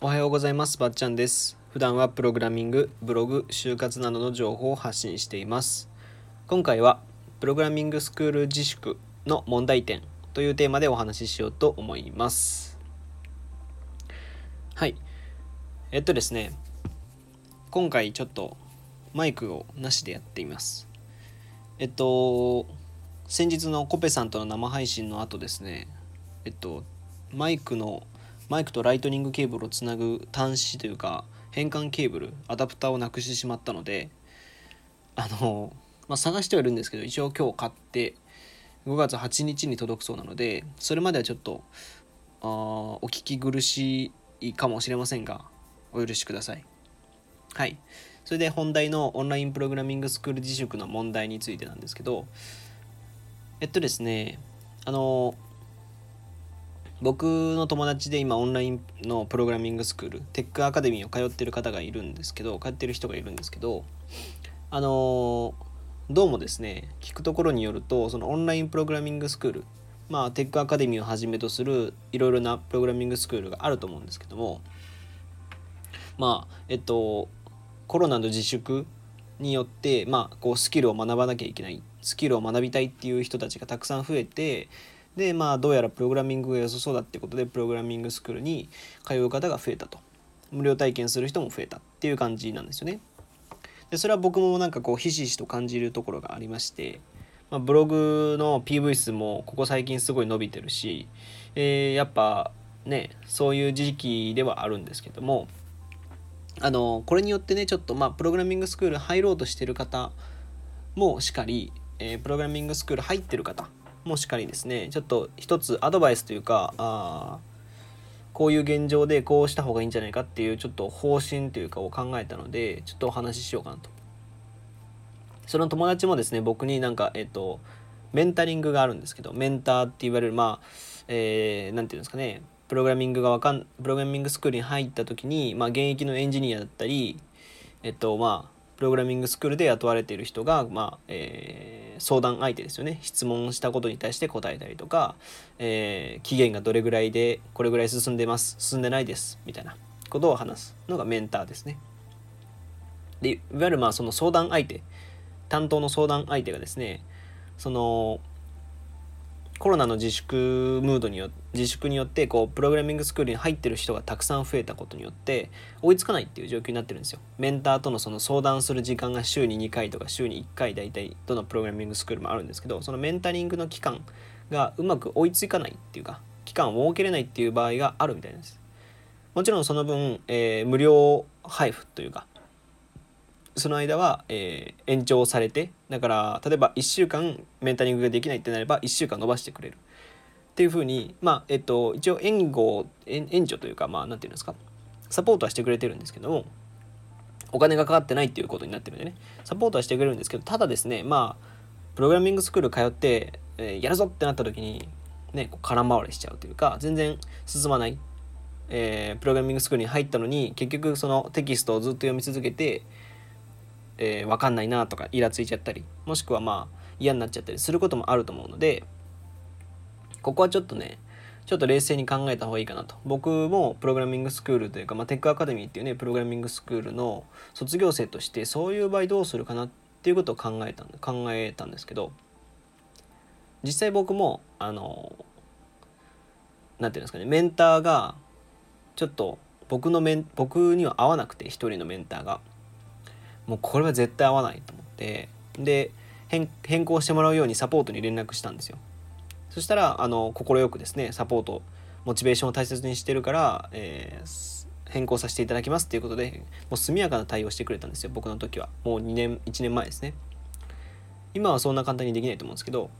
おはようございます。ばっちゃんです。普段はプログラミングブログ就活などの情報を発信しています。今回はプログラミングスクール自粛の問題点というテーマでお話ししようと思います。はい。えっとですね。今回ちょっとマイクをなしでやっています。えっと先日のコペさんとの生配信の後ですね。えっとマイクのマイクとライトニングケーブルをつなぐ端子というか変換ケーブルアダプターをなくしてしまったのであの、まあ、探してはいるんですけど一応今日買って5月8日に届くそうなのでそれまではちょっとあお聞き苦しいかもしれませんがお許しください。はい。それで本題のオンラインプログラミングスクール自粛の問題についてなんですけどえっとですねあの僕の友達で今オンラインのプログラミングスクールテックアカデミーを通ってる方がいるんですけど通ってる人がいるんですけどあのどうもですね聞くところによるとそのオンラインプログラミングスクールまあテックアカデミーをはじめとするいろいろなプログラミングスクールがあると思うんですけどもまあえっとコロナの自粛によってまあこうスキルを学ばなきゃいけないスキルを学びたいっていう人たちがたくさん増えてでまあどうやらプログラミングが良さそうだってことでプログラミングスクールに通う方が増えたと。無料体験する人も増えたっていう感じなんですよね。でそれは僕もなんかこうひしひしと感じるところがありまして、まあ、ブログの PV 数もここ最近すごい伸びてるし、えー、やっぱねそういう時期ではあるんですけどもあのこれによってねちょっとまあプログラミングスクール入ろうとしてる方もしかり、えー、プログラミングスクール入ってる方もしかりですねちょっと一つアドバイスというかあこういう現状でこうした方がいいんじゃないかっていうちょっと方針というかを考えたのでちょっとお話ししようかなと。その友達もですね僕になんかえっ、とメンタリングがあるんですけどメンターって言われるまあえー、て言うんですかねプログラミングがわかんプログラミングスクールに入った時に、まあ、現役のエンジニアだったりえっとまあプログラミングスクールで雇われている人が、まあえー、相談相手ですよね。質問したことに対して答えたりとか、えー、期限がどれぐらいでこれぐらい進んでます。進んでないです。みたいな。ことを話すのがメンターですね。でいわゆるまあその相談相手担当の相談相手がですねそのコロナの自粛ムードによ自粛によってこうプログラミングスクールに入ってる人がたくさん増えたことによって追いつかないっていう状況になってるんですよ。メンターとのその相談する時間が週に2回とか週に1回大体どのプログラミングスクールもあるんですけどそのメンタリングの期間がうまく追いつかないっていうか期間を設けれないっていう場合があるみたいです。もちろんその分、えー、無料配布というかその間は、えー、延長されてだから例えば1週間メンタリングができないってなれば1週間延ばしてくれる。っていうふうにまあえっと一応援護援助というかまあ何て言うんですかサポートはしてくれてるんですけどもお金がかかってないっていうことになってるんでね。サポートはしてくれるんですけどただですねまあプログラミングスクール通って、えー、やるぞってなった時にね空回りしちゃうというか全然進まない。えー、プログラミングスクールに入ったのに結局そのテキストをずっと読み続けてえー、分かんないなとかイラついちゃったりもしくはまあ嫌になっちゃったりすることもあると思うのでここはちょっとねちょっと冷静に考えた方がいいかなと僕もプログラミングスクールというか、まあ、テックアカデミーっていうねプログラミングスクールの卒業生としてそういう場合どうするかなっていうことを考えた考えたんですけど実際僕もあの何て言うんですかねメンターがちょっと僕のメン僕には合わなくて一人のメンターが。もうこれは絶対合わないと思ってで変更してもらうようにサポートに連絡したんですよ。そしたら快くですねサポートモチベーションを大切にしてるから、えー、変更させていただきますっていうことでもう速やかな対応してくれたんですよ僕の時は。もう2年1年前ですね。今はそんな簡単にできないと思うんですけど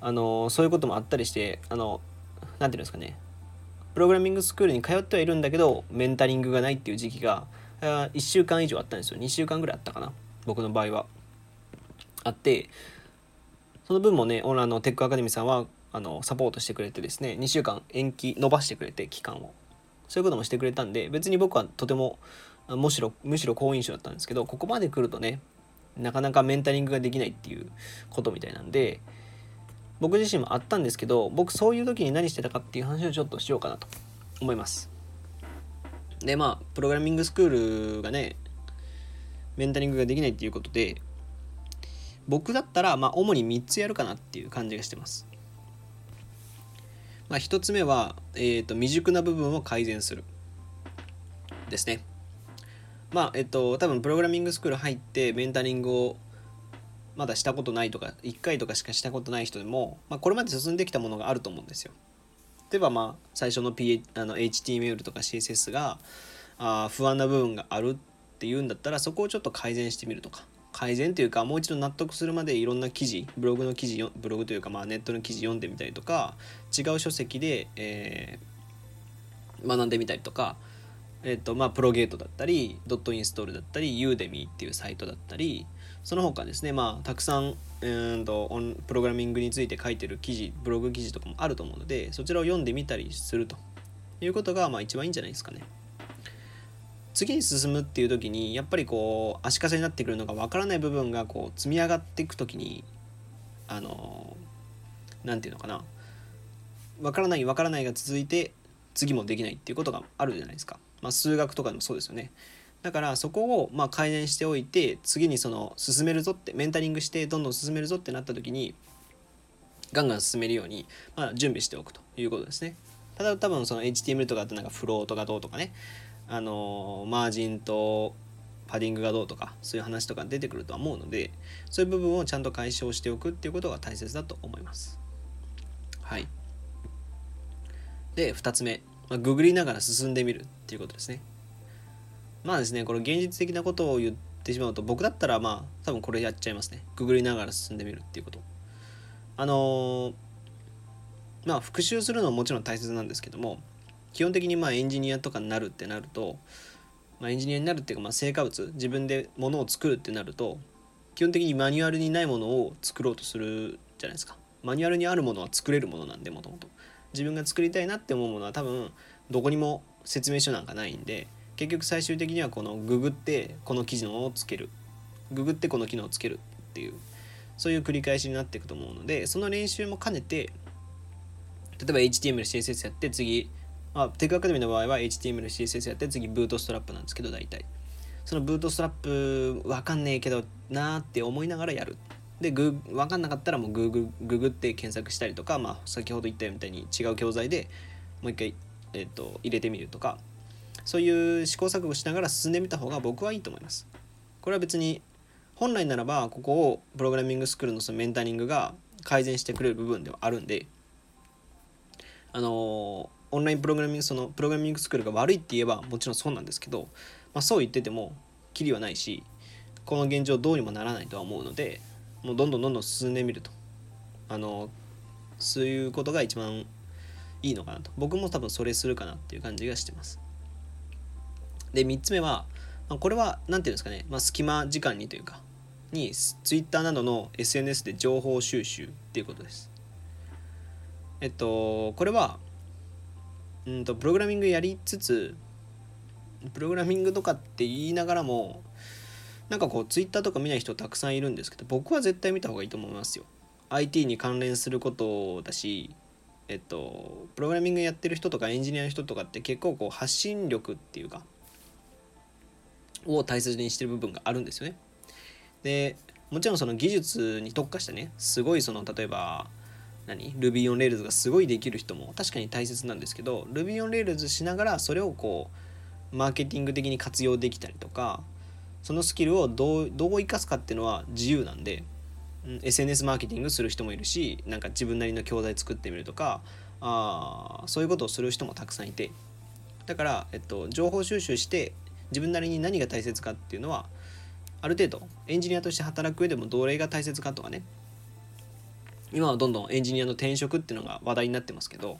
あのそういうこともあったりしてあの何て言うんですかね。プログラミングスクールに通ってはいるんだけどメンタリングがないっていう時期が1週間以上あったんですよ。2週間ぐらいあったかな。僕の場合は。あってその分もねオンラインのテックアカデミーさんはあのサポートしてくれてですね2週間延期伸ばしてくれて期間を。そういうこともしてくれたんで別に僕はとてもむしろむしろ好印象だったんですけどここまで来るとねなかなかメンタリングができないっていうことみたいなんで僕自身もあったんですけど僕そういう時に何してたかっていう話をちょっとしようかなと思います。でまあプログラミングスクールがねメンタリングができないっていうことで僕だったらまあ主に3つやるかなっていう感じがしてますまあ、1つ目は、えーと、未熟な部分を改善するですね。まあ、えっと、多分プログラミングスクール入ってメンタリングをまだしたことないとか、1回とかしかしたことない人でも、まあ、これまで進んできたものがあると思うんですよ。例えば、まあ、最初の,、P、あの HTML とか CSS があ不安な部分があるっていうんだったら、そこをちょっと改善してみるとか。改善というかもう一度納得するまでいろんな記事ブログの記事ブログというかまあネットの記事読んでみたりとか違う書籍で、えー、学んでみたりとか、えーとまあ、プロゲートだったりドットインストールだったりユーデミーっていうサイトだったりその他ですねまあたくさんうんとプログラミングについて書いてる記事ブログ記事とかもあると思うのでそちらを読んでみたりするということがまあ一番いいんじゃないですかね。次に進むっていう時にやっぱりこう足かせになってくるのが分からない部分がこう積み上がっていく時にあの何て言うのかな。分からない分からないが続いて次もできないっていうことがあるじゃないですか、まあ、数学とかでもそうですよね。だからそこをまあ改善しておいて次にその進めるぞってメンタリングしてどんどん進めるぞってなった時にガンガン進めるように、まあ、準備しておくということですね。ただ多分その HTML とかってなんかフロートがどうとかねあのマージンとパディングがどうとかそういう話とか出てくるとは思うのでそういう部分をちゃんと解消しておくっていうことが大切だと思います。はい。で2つ目、まあ、ググりながら進んでみるっていうことですね。まあですねこれ現実的なことを言ってしまうと僕だったらまあ多分これやっちゃいますね。ググりながら進んでみるっていうこと。あのー、まあ復習するのはもちろん大切なんですけども基本的にまあエンジニアとかになるってなると、まあ、エンジニアになるっていうかまあ成果物自分でものを作るってなると基本的にマニュアルにないものを作ろうとするじゃないですか。マニュアルにあるものは作れるものなんでもともと。自分が作りたいなって思うものは多分どこにも説明書なんかないんで結局最終的にはこのググってこの機能をつける。ググってこの機能をつけるっていうそういう繰り返しになっていくと思うのでその練習も兼ねて例えば HTML、CSS やって次あ、テックアカデミーの場合は HTML、CSS やって次ブートストラップなんですけど大体。そのブートストラップわかんねえけどなーって思いながらやる。でグ分かんなかったらもうググググって検索したりとか、まあ、先ほど言ったみたいに違う教材でもう一回、えーと、入れてみるとかそういう試行錯誤しながら進んでみた方が僕はいいと思います。これは別に本来ならばここをプログラミングスクールのそのメンタリングが改善してくれる部分ではあるんであのオンラインプログラミングそのプログラミングスクールが悪いって言えばもちろんそうなんですけど、まあ、そう言っててもきりはないしこの現状どうにもならないとは思うのでもうどんどんどんどん進んでみると。あのそういうことが一番いいのかなと。僕も多分それするかなっていう感じがしてます。で3つ目は、まあ、これは何て言うんですかね、まあ、隙間時間にというかに Twitter などの SNS で情報収集っていうことです。えっとこれはうんとプログラミングやりつつプログラミングとかって言いながらもなんかこうツイッターとか見ない人たくさんいるんですけど僕は絶対見た方がいいと思いますよ。IT に関連することだしえっとプログラミングやってる人とかエンジニアの人とかって結構こう発信力っていうかを大切にしてる部分があるんですよね。でもちろんその技術に特化したねすごいその例えば何？Ruby on Rails がすごいできる人も確かに大切なんですけど Ruby on Rails しながらそれをこうマーケティング的に活用できたりとかそのスキルをどうどう生かすかっていうのは自由なんで、うん、SNS マーケティングする人もいるしなんか自分なりの教材作ってみるとかあそういうことをする人もたくさんいて。だから、えっと、情報収集して自分なりに何が大切かっていうのはある程度エンジニアとして働く上でもどれが大切かとかね今はどんどんエンジニアの転職っていうのが話題になってますけど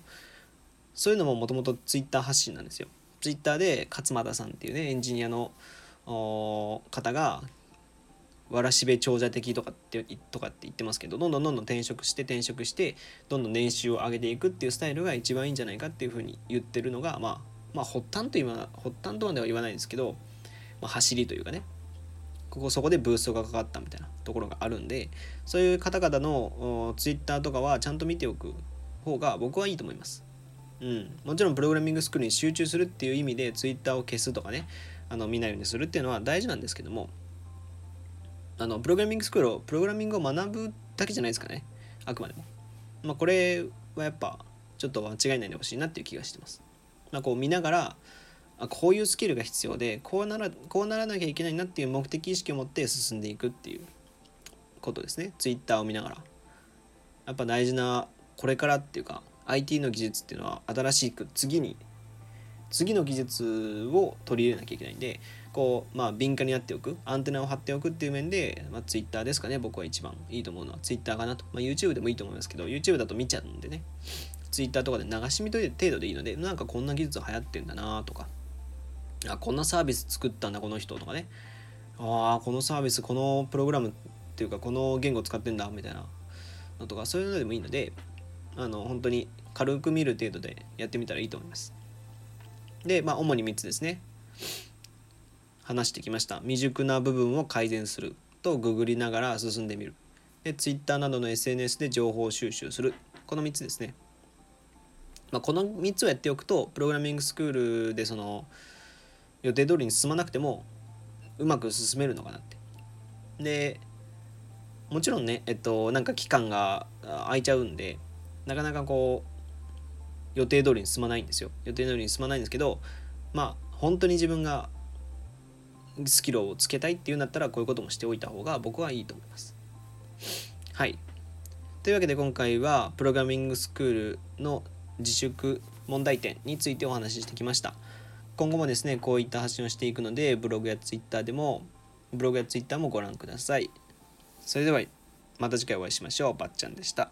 そういうのももともとツイッター発信なんですよ。ツイッターで勝俣さんっていうねエンジニアの方がわらしべ長者的とかってとかって言ってますけどどんどんどんどん転職して転職してどんどん年収を上げていくっていうスタイルが一番いいんじゃないかっていうふうに言ってるのがまあまあ発端と今発端とまでは言わないんですけど、まあ、走りというかね。ここそこでブーストがかかったみたいなところがあるんでそういう方々のツイッターとかはちゃんと見ておく方が僕はいいと思います。うん、もちろんプログラミングスクールに集中するっていう意味で Twitter を消すとかねあの見ないようにするっていうのは大事なんですけどもあのプログラミングスクールをプログラミングを学ぶだけじゃないですかね。あくまでも、まあ、これはやっぱちょっと間違いないでほしいなっていう気がしてます、まあ、こう見ながらあこういうスキルが必要でこうならこうならなきゃいけないなっていう目的意識を持って進んでいくっていうことですね。Twitter を見ながら。やっぱ大事なこれからっていうか IT の技術っていうのは新しく次に次の技術を取り入れなきゃいけないんでこうまあ敏感になっておくアンテナを張っておくっていう面で、まあ、Twitter ですかね。僕は一番いいと思うのは Twitter かなと、まあ、YouTube でもいいと思いますけど YouTube だと見ちゃうんでね。Twitter とかで流し見といて程度でいいのでなんかこんな技術流行ってんだなとか。あこんなサービス作ったんだこの人とかね。ああこのサービスこのプログラムっていうかこの言語使ってんだみたいなのとかそういうのでもいいのであの本当に軽く見る程度でやってみたらいいと思います。でまあ主に3つですね。話してきました。未熟な部分を改善するとググりながら進んでみる。で Twitter などの SNS で情報収集する。この3つですね、まあ、この3つをやっておくとプログラミングスクールでその予定通りに進まなくてもうまく進めるのかなって。でもちろんねえっとなんか期間が空いちゃうんでなかなかこう予定通りに進まないんですよ。予定通りに進まないんですけどまあ本当に自分がスキルをつけたいっていうんだったらこういうこともしておいた方が僕はいいと思います。はい。というわけで今回はプログラミングスクールの自粛問題点についてお話ししてきました。今後もですねこういった発信をしていくのでブログやツイッターでもブログやツイッターもご覧ください。それではまた次回お会いしましょう。ばっちゃんでした。